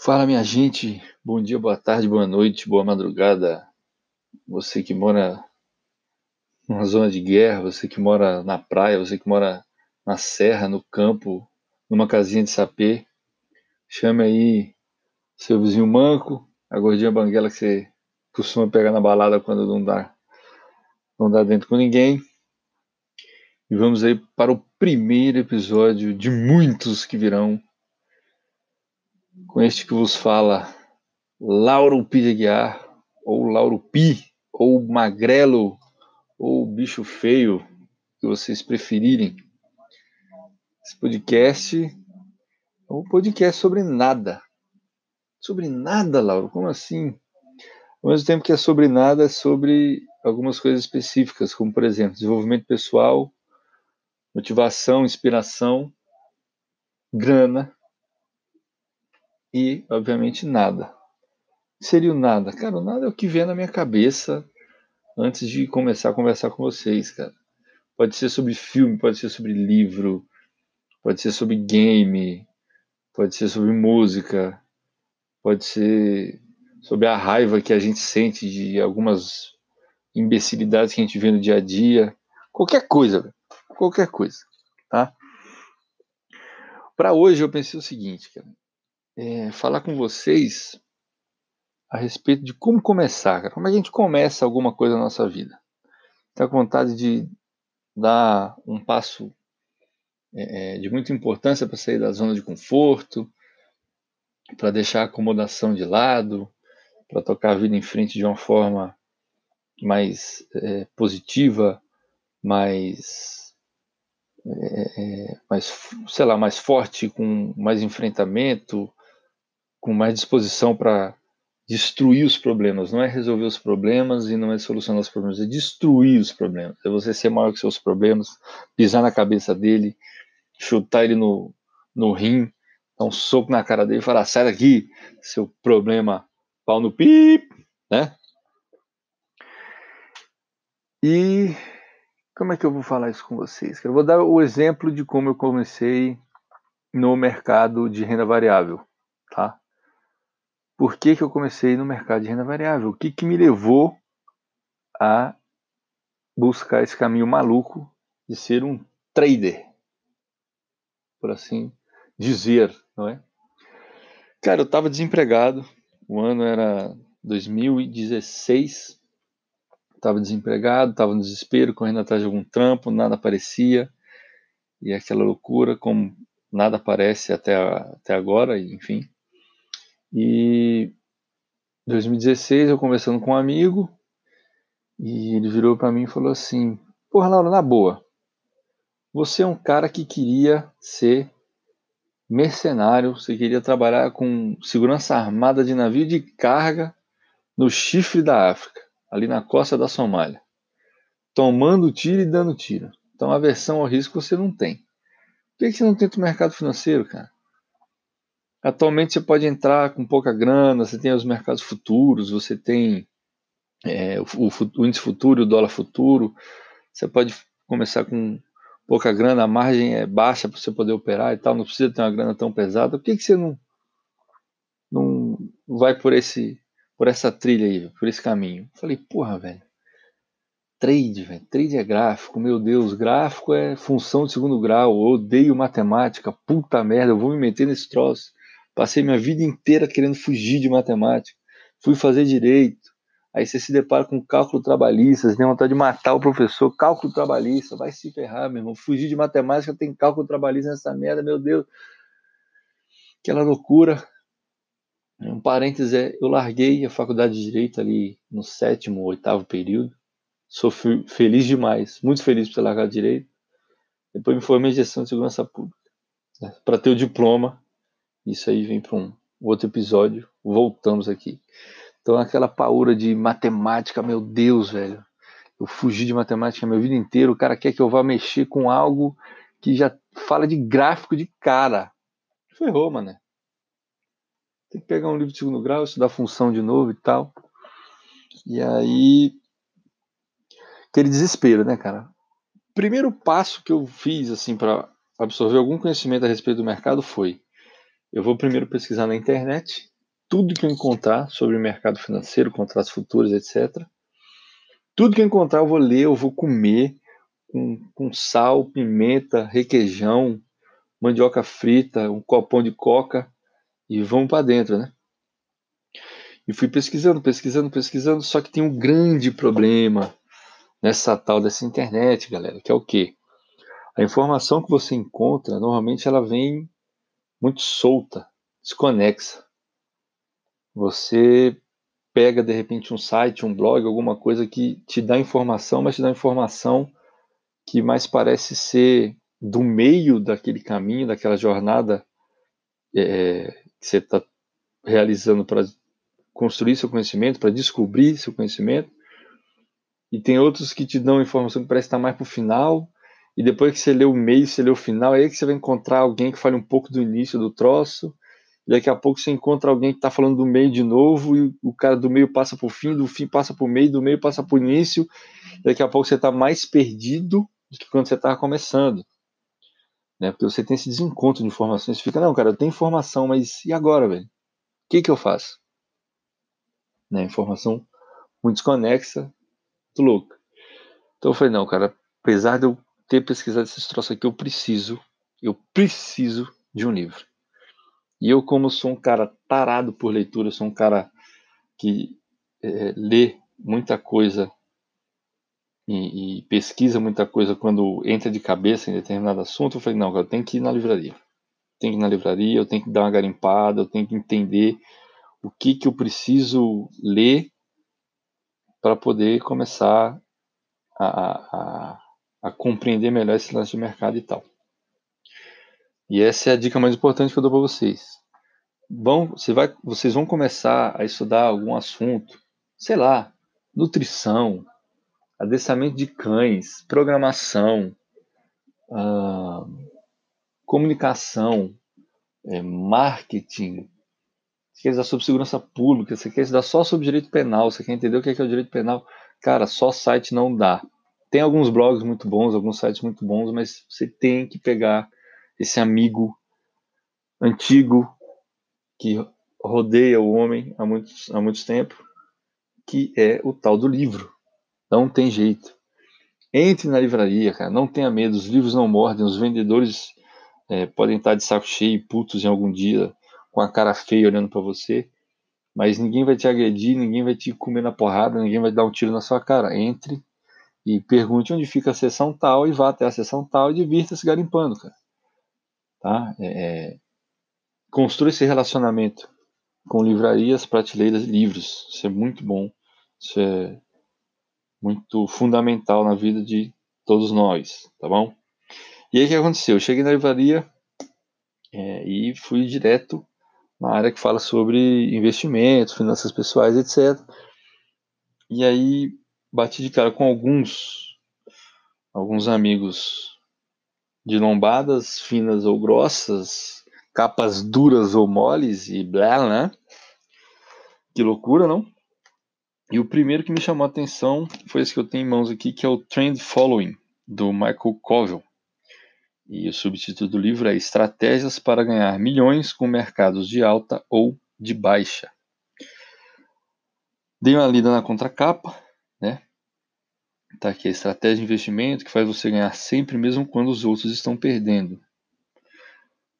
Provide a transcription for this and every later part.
Fala, minha gente. Bom dia, boa tarde, boa noite, boa madrugada. Você que mora numa zona de guerra, você que mora na praia, você que mora na serra, no campo, numa casinha de sapê, chame aí seu vizinho manco, a gordinha banguela que você costuma pegar na balada quando não dá, não dá dentro com ninguém. E vamos aí para o primeiro episódio de muitos que virão com este que vos fala Lauro Pi ou Lauro Pi, ou Magrelo, ou Bicho Feio, que vocês preferirem. Esse podcast é um podcast sobre nada. Sobre nada, Lauro? Como assim? Ao mesmo tempo que é sobre nada, é sobre algumas coisas específicas, como por exemplo, desenvolvimento pessoal, motivação, inspiração, grana e, obviamente, nada. Seria o nada? Cara, o nada é o que vem na minha cabeça antes de começar a conversar com vocês, cara. Pode ser sobre filme, pode ser sobre livro, pode ser sobre game, pode ser sobre música, pode ser sobre a raiva que a gente sente de algumas imbecilidades que a gente vê no dia a dia. Qualquer coisa, qualquer coisa, tá? Para hoje eu pensei o seguinte, cara é, falar com vocês a respeito de como começar, cara. como é a gente começa alguma coisa na nossa vida. Está com vontade de dar um passo é, de muita importância para sair da zona de conforto, para deixar a acomodação de lado, para tocar a vida em frente de uma forma mais é, positiva, mais, é, mais, sei lá, mais forte, com mais enfrentamento, com mais disposição para destruir os problemas. Não é resolver os problemas e não é solucionar os problemas, é destruir os problemas. É você ser maior que seus problemas, pisar na cabeça dele, chutar ele no, no rim, dar um soco na cara dele e falar: sai daqui, seu problema, pau no pip, né? E como é que eu vou falar isso com vocês? Eu vou dar o exemplo de como eu comecei no mercado de renda variável, tá? Por que, que eu comecei no mercado de renda variável? O que, que me levou a buscar esse caminho maluco de ser um trader, por assim dizer, não é? Cara, eu estava desempregado, o ano era 2016, estava desempregado, estava no desespero, correndo atrás de algum trampo, nada aparecia, e aquela loucura, como nada aparece até, até agora, enfim. E 2016 eu conversando com um amigo e ele virou para mim e falou assim: Porra, Laura, na boa, você é um cara que queria ser mercenário, você queria trabalhar com segurança armada de navio de carga no chifre da África, ali na costa da Somália, tomando tiro e dando tiro. Então, a versão ao risco você não tem. Por que você não tenta o mercado financeiro, cara? Atualmente você pode entrar com pouca grana, você tem os mercados futuros, você tem é, o, o, o, índice futuro, o dólar futuro. Você pode começar com pouca grana, a margem é baixa para você poder operar e tal, não precisa ter uma grana tão pesada. Por que, que você não, não vai por esse por essa trilha aí, por esse caminho? falei, porra, velho. Trade, velho. Trade é gráfico, meu Deus, gráfico é função de segundo grau. Eu odeio matemática, puta merda, eu vou me meter nesse troço. Passei minha vida inteira querendo fugir de matemática. Fui fazer direito. Aí você se depara com cálculo trabalhista, você tem vontade de matar o professor. Cálculo trabalhista, vai se ferrar, meu irmão. Fugir de matemática tem cálculo trabalhista nessa merda, meu Deus. Aquela loucura. Um parênteses é, eu larguei a faculdade de Direito ali no sétimo, oitavo período. Sou feliz demais, muito feliz por ter largado Direito. Depois me formei em Gestão de Segurança Pública. Né, Para ter o diploma isso aí vem para um outro episódio. Voltamos aqui. Então, aquela paura de matemática, meu Deus, velho. Eu fugi de matemática minha vida inteira. O cara quer que eu vá mexer com algo que já fala de gráfico de cara. Ferrou, mano. Tem que pegar um livro de segundo grau, estudar função de novo e tal. E aí. Aquele desespero, né, cara? Primeiro passo que eu fiz, assim, para absorver algum conhecimento a respeito do mercado foi: eu vou primeiro pesquisar na internet tudo que eu encontrar sobre o mercado financeiro, contratos futuros, etc. Tudo que eu encontrar eu vou ler, eu vou comer com, com sal, pimenta, requeijão, mandioca frita, um copão de coca e vamos para dentro, né? E fui pesquisando, pesquisando, pesquisando, só que tem um grande problema nessa tal dessa internet, galera, que é o quê? A informação que você encontra, normalmente ela vem muito solta, desconexa. Você pega de repente um site, um blog, alguma coisa que te dá informação, mas te dá informação que mais parece ser do meio daquele caminho, daquela jornada é, que você está realizando para construir seu conhecimento, para descobrir seu conhecimento. E tem outros que te dão informação que parece estar mais para o final, e depois que você lê o meio, você lê o final, é aí que você vai encontrar alguém que fale um pouco do início do troço, e daqui a pouco você encontra alguém que está falando do meio de novo, e o cara do meio passa para o fim, do fim passa para o meio, do meio passa para o início, e daqui a pouco você está mais perdido do que quando você estava começando. Né? Porque você tem esse desencontro de informações, você fica, não, cara, eu tenho informação, mas e agora, velho? O que, que eu faço? Né? Informação muito desconexa, muito louca. Então eu falei, não, cara, apesar de eu ter pesquisado esses troços aqui, eu preciso, eu preciso de um livro. E eu, como sou um cara tarado por leitura, sou um cara que é, lê muita coisa e, e, pesquisa muita coisa quando entra de cabeça em determinado assunto, eu falei, não, eu tenho que ir na livraria. Tenho que ir na livraria, eu tenho que dar uma garimpada, eu tenho que entender o que, que eu preciso ler para poder começar a, a, compreender melhor esse lance de mercado e tal. E essa é a dica mais importante que eu dou para vocês. Vão, você vai, vocês vão começar a estudar algum assunto, sei lá, nutrição, adestramento de cães, programação, ah, comunicação, é, marketing, você quer estudar sobre segurança pública, você quer estudar só sobre direito penal, você quer entender o que é, que é o direito penal, cara, só site não dá. Tem alguns blogs muito bons, alguns sites muito bons, mas você tem que pegar esse amigo antigo que rodeia o homem há muitos, há muitos tempos, que é o tal do livro. Não tem jeito. Entre na livraria, cara. Não tenha medo. Os livros não mordem. Os vendedores é, podem estar de saco cheio, putos em algum dia, com a cara feia olhando para você. Mas ninguém vai te agredir, ninguém vai te comer na porrada, ninguém vai dar um tiro na sua cara. Entre e pergunte onde fica a sessão tal e vá até a sessão tal e divirta-se garimpando, cara. Tá? É, é... Construa esse relacionamento com livrarias, prateleiras e livros. Isso é muito bom. Isso é muito fundamental na vida de todos nós, tá bom? E aí o que aconteceu? Eu cheguei na livraria é, e fui direto na área que fala sobre investimentos, finanças pessoais, etc. E aí bati de cara com alguns alguns amigos de lombadas finas ou grossas, capas duras ou moles e blá, né? Que loucura, não? E o primeiro que me chamou a atenção foi esse que eu tenho em mãos aqui, que é o Trend Following, do Michael Covell. E o subtítulo do livro é Estratégias para ganhar milhões com mercados de alta ou de baixa. Dei uma lida na contracapa? Tá aqui a estratégia de investimento que faz você ganhar sempre, mesmo quando os outros estão perdendo.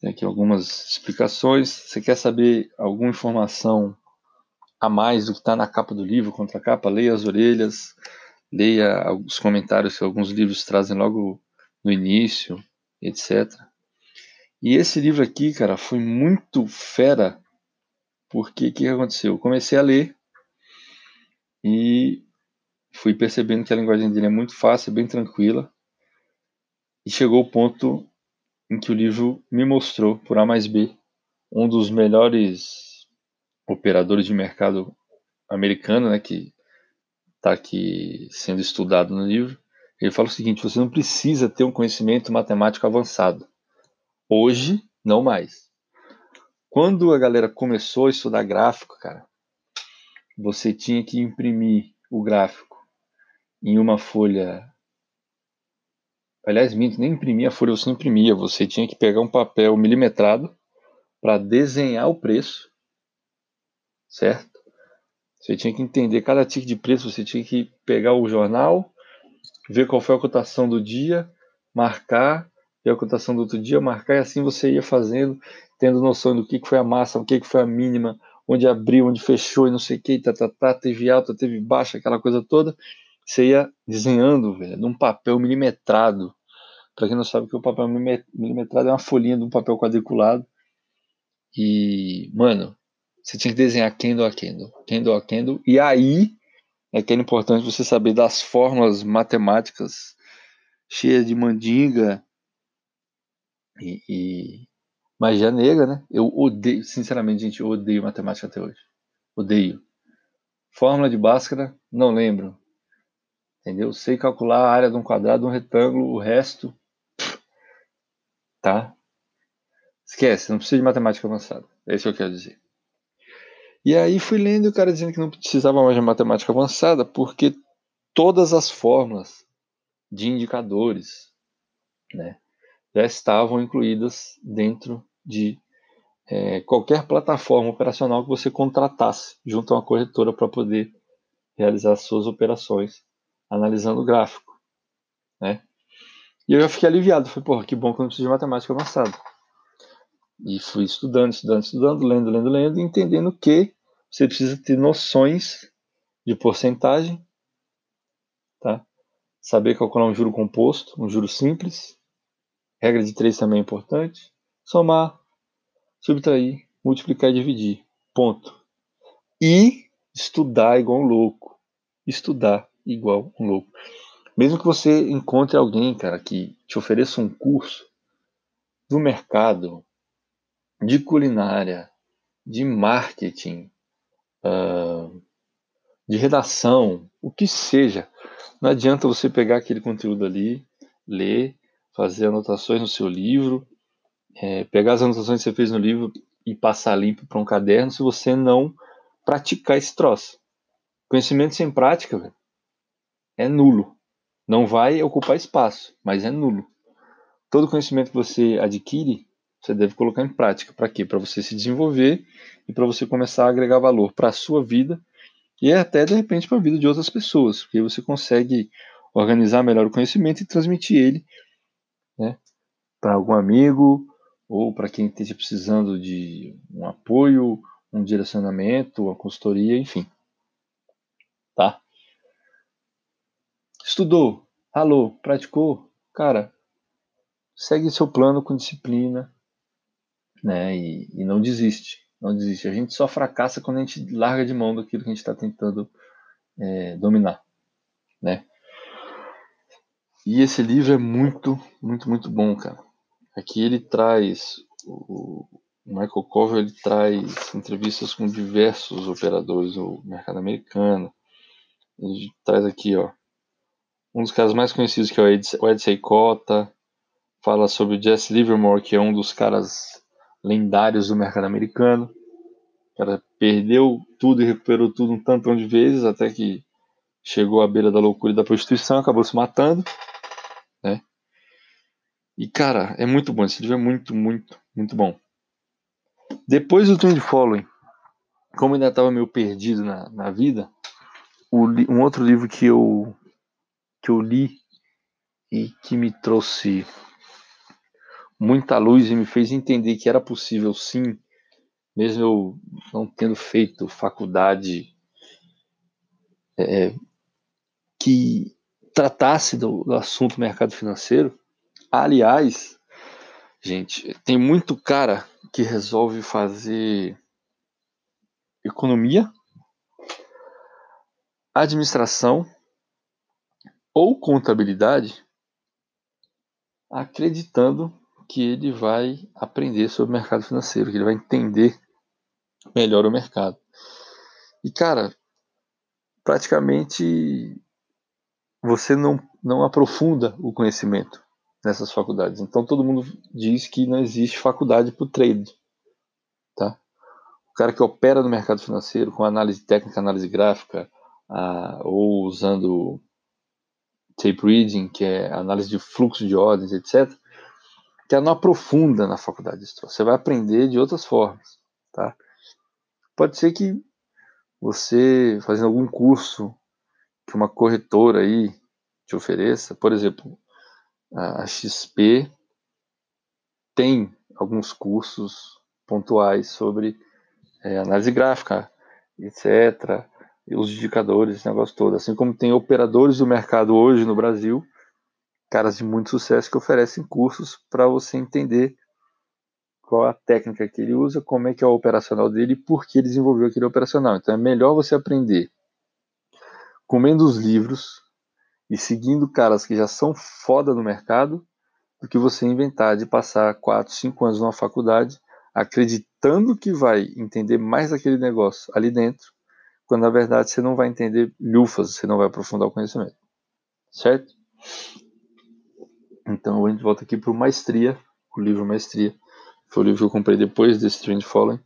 Tem aqui algumas explicações. Você quer saber alguma informação a mais do que está na capa do livro, contra a capa, leia as orelhas, leia os comentários que alguns livros trazem logo no início, etc. E esse livro aqui, cara, foi muito fera, porque o que aconteceu? Eu comecei a ler e fui percebendo que a linguagem dele é muito fácil, bem tranquila, e chegou o ponto em que o livro me mostrou, por A mais B, um dos melhores operadores de mercado americano, né, que está aqui sendo estudado no livro, ele fala o seguinte: você não precisa ter um conhecimento matemático avançado. Hoje, não mais. Quando a galera começou a estudar gráfico, cara, você tinha que imprimir o gráfico em uma folha. Aliás, minto, nem imprimia a folha, você imprimia. Você tinha que pegar um papel milimetrado para desenhar o preço certo? Você tinha que entender cada ticket de preço, você tinha que pegar o jornal, ver qual foi a cotação do dia, marcar, ver a cotação do outro dia, marcar, e assim você ia fazendo, tendo noção do que, foi a massa, o que, que foi a mínima, onde abriu, onde fechou e não sei o que, tá, tá, tá, teve alta, teve baixa, aquela coisa toda. Você ia desenhando, velho, num papel milimetrado. Para quem não sabe que o papel milimetrado é uma folhinha de um papel quadriculado. E, mano, você tinha que desenhar candle a candle, candle a candle, e aí é que é importante você saber das fórmulas matemáticas cheias de mandinga e, e magia negra, né? Eu odeio, sinceramente, gente, eu odeio matemática até hoje. Odeio. Fórmula de Bhaskara, não lembro. Entendeu? Sei calcular a área de um quadrado, um retângulo, o resto. Tá? Esquece, não precisa de matemática avançada. É isso que eu quero dizer. E aí fui lendo o cara dizendo que não precisava mais de matemática avançada porque todas as fórmulas de indicadores né, já estavam incluídas dentro de é, qualquer plataforma operacional que você contratasse junto a uma corretora para poder realizar suas operações analisando o gráfico. Né? E eu já fiquei aliviado, falei, porra, que bom que eu não preciso de matemática avançada. E fui estudando, estudando, estudando, lendo, lendo, lendo, entendendo que você precisa ter noções de porcentagem, tá? Saber calcular um juro composto, um juro simples. Regra de três também é importante. Somar, subtrair, multiplicar e dividir. Ponto. E estudar igual um louco. Estudar igual um louco. Mesmo que você encontre alguém, cara, que te ofereça um curso do mercado, de culinária, de marketing, uh, de redação, o que seja. Não adianta você pegar aquele conteúdo ali, ler, fazer anotações no seu livro, é, pegar as anotações que você fez no livro e passar limpo para um caderno se você não praticar esse troço. Conhecimento sem prática véio, é nulo. Não vai ocupar espaço, mas é nulo. Todo conhecimento que você adquire, você deve colocar em prática. Para quê? Para você se desenvolver e para você começar a agregar valor para a sua vida e até de repente para a vida de outras pessoas, porque você consegue organizar melhor o conhecimento e transmitir ele né, para algum amigo ou para quem esteja precisando de um apoio, um direcionamento, uma consultoria, enfim. Tá? Estudou, ralou, praticou, cara, segue seu plano com disciplina, né? E, e não desiste, não desiste. A gente só fracassa quando a gente larga de mão daquilo que a gente está tentando é, dominar, né? E esse livro é muito, muito, muito bom, cara. Aqui ele traz o Michael Cover ele traz entrevistas com diversos operadores do mercado americano. Ele traz aqui, ó, um dos caras mais conhecidos que é o Ed, o Ed Seikota, fala sobre o Jesse Livermore, que é um dos caras lendários do mercado americano. O cara perdeu tudo e recuperou tudo um tantão de vezes até que chegou à beira da loucura e da prostituição, acabou se matando, né? E cara, é muito bom, esse livro é muito, muito, muito bom. Depois do Trend Following, como ainda estava meio perdido na, na vida, o, um outro livro que eu que eu li e que me trouxe muita luz e me fez entender que era possível sim, mesmo eu não tendo feito faculdade é, que tratasse do, do assunto mercado financeiro. Aliás, gente, tem muito cara que resolve fazer economia, administração ou contabilidade acreditando que ele vai aprender sobre o mercado financeiro, que ele vai entender melhor o mercado. E cara, praticamente você não, não aprofunda o conhecimento nessas faculdades. Então todo mundo diz que não existe faculdade para o trade. Tá? O cara que opera no mercado financeiro com análise técnica, análise gráfica, ah, ou usando tape reading, que é análise de fluxo de ordens, etc., que ela não aprofunda na faculdade. Você vai aprender de outras formas, tá? Pode ser que você fazendo algum curso que uma corretora aí te ofereça, por exemplo, a XP tem alguns cursos pontuais sobre é, análise gráfica, etc., os indicadores, esse negócio todo. Assim como tem operadores do mercado hoje no Brasil, caras de muito sucesso que oferecem cursos para você entender qual a técnica que ele usa, como é que é o operacional dele e por que ele desenvolveu aquele operacional. Então é melhor você aprender comendo os livros e seguindo caras que já são foda no mercado do que você inventar de passar 4, 5 anos numa faculdade acreditando que vai entender mais aquele negócio ali dentro, quando na verdade você não vai entender lufas, você não vai aprofundar o conhecimento. Certo? Então a gente volta aqui para o Maestria, o livro Maestria. Foi o livro que eu comprei depois desse Trend Following.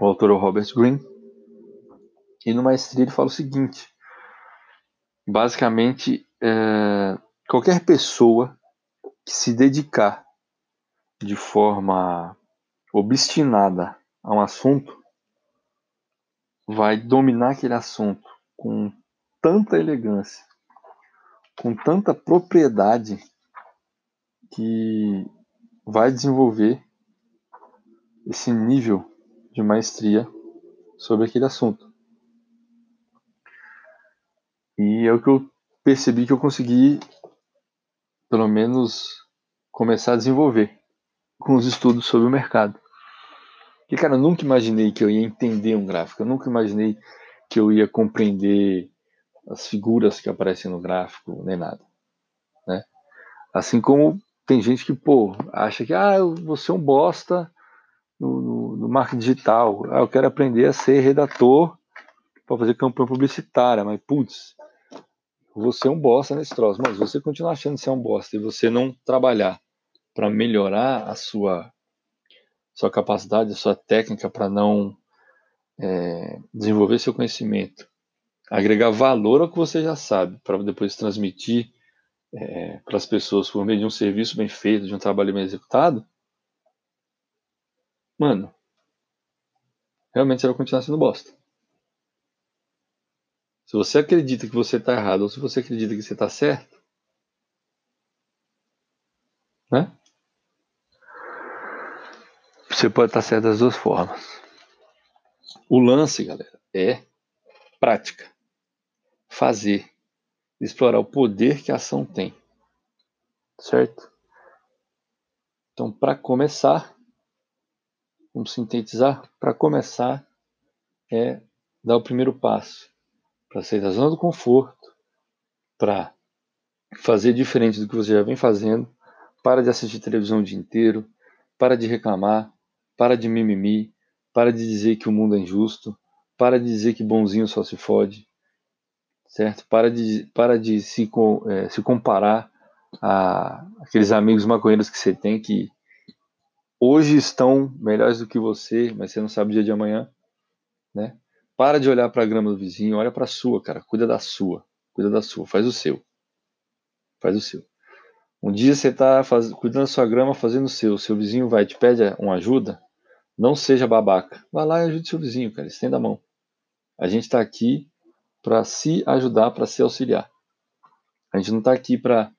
O autor é o Robert Greene. E no Maestria ele fala o seguinte: basicamente, é, qualquer pessoa que se dedicar de forma obstinada a um assunto vai dominar aquele assunto com tanta elegância, com tanta propriedade que vai desenvolver esse nível de maestria sobre aquele assunto. E é o que eu percebi que eu consegui, pelo menos, começar a desenvolver com os estudos sobre o mercado. Porque, cara, eu nunca imaginei que eu ia entender um gráfico, eu nunca imaginei que eu ia compreender as figuras que aparecem no gráfico, nem nada. Né? Assim como tem gente que, pô, acha que, ah, você é um bosta no, no, no marketing digital, ah, eu quero aprender a ser redator para fazer campanha publicitária, mas, putz, você é um bosta nesse troço. Mas você continuar achando que você é um bosta e você não trabalhar para melhorar a sua, sua capacidade, sua técnica para não é, desenvolver seu conhecimento, agregar valor ao que você já sabe, para depois transmitir é, para as pessoas por meio de um serviço bem feito, de um trabalho bem executado, mano, realmente você vai continuar sendo bosta. Se você acredita que você está errado ou se você acredita que você está certo, né? Você pode estar certo das duas formas. O lance, galera, é prática. Fazer. Explorar o poder que a ação tem. Certo? Então, para começar, vamos sintetizar, para começar é dar o primeiro passo para sair da zona do conforto, para fazer diferente do que você já vem fazendo, para de assistir televisão o dia inteiro, para de reclamar, para de mimimi, para de dizer que o mundo é injusto, para de dizer que bonzinho só se fode, certo? Para de, para de se, é, se comparar a aqueles amigos maconheiros que você tem que hoje estão melhores do que você, mas você não sabe o dia de amanhã, né? Para de olhar para a grama do vizinho, olha para a sua, cara. Cuida da sua. Cuida da sua. Faz o seu. Faz o seu. Um dia você está cuidando da sua grama, fazendo o seu. Seu vizinho vai te pede uma ajuda. Não seja babaca. Vá lá e ajude seu vizinho, cara. Estenda a mão. A gente está aqui para se ajudar, para se auxiliar. A gente não está aqui para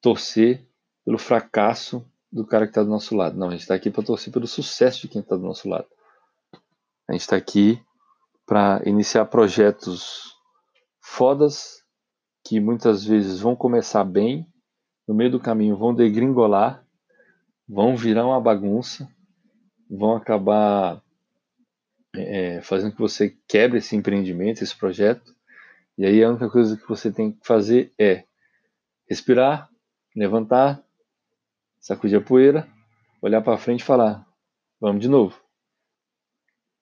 torcer pelo fracasso do cara que está do nosso lado. Não, a gente está aqui para torcer pelo sucesso de quem está do nosso lado. A gente está aqui para iniciar projetos fodas que muitas vezes vão começar bem, no meio do caminho vão degringolar, vão virar uma bagunça, vão acabar é, fazendo que você quebre esse empreendimento, esse projeto. E aí a única coisa que você tem que fazer é respirar, levantar, sacudir a poeira, olhar para frente e falar: vamos de novo.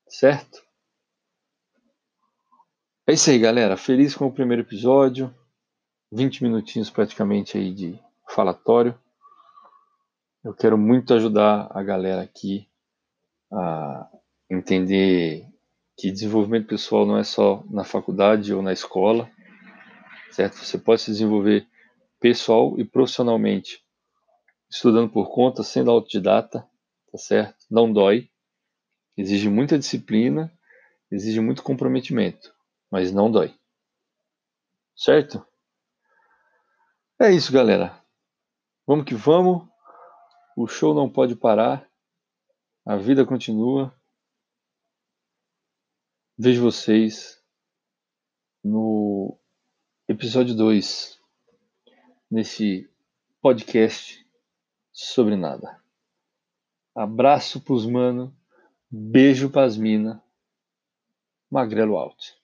Certo? É isso aí, galera. Feliz com o primeiro episódio. 20 minutinhos praticamente aí de falatório. Eu quero muito ajudar a galera aqui a entender que desenvolvimento pessoal não é só na faculdade ou na escola, certo? Você pode se desenvolver pessoal e profissionalmente estudando por conta, sendo autodidata, tá certo? Não dói, exige muita disciplina exige muito comprometimento, mas não dói. Certo? É isso, galera. Vamos que vamos. O show não pode parar. A vida continua. Vejo vocês no episódio 2 nesse podcast sobre nada. Abraço pros mano, beijo pras mina, magrelo alto.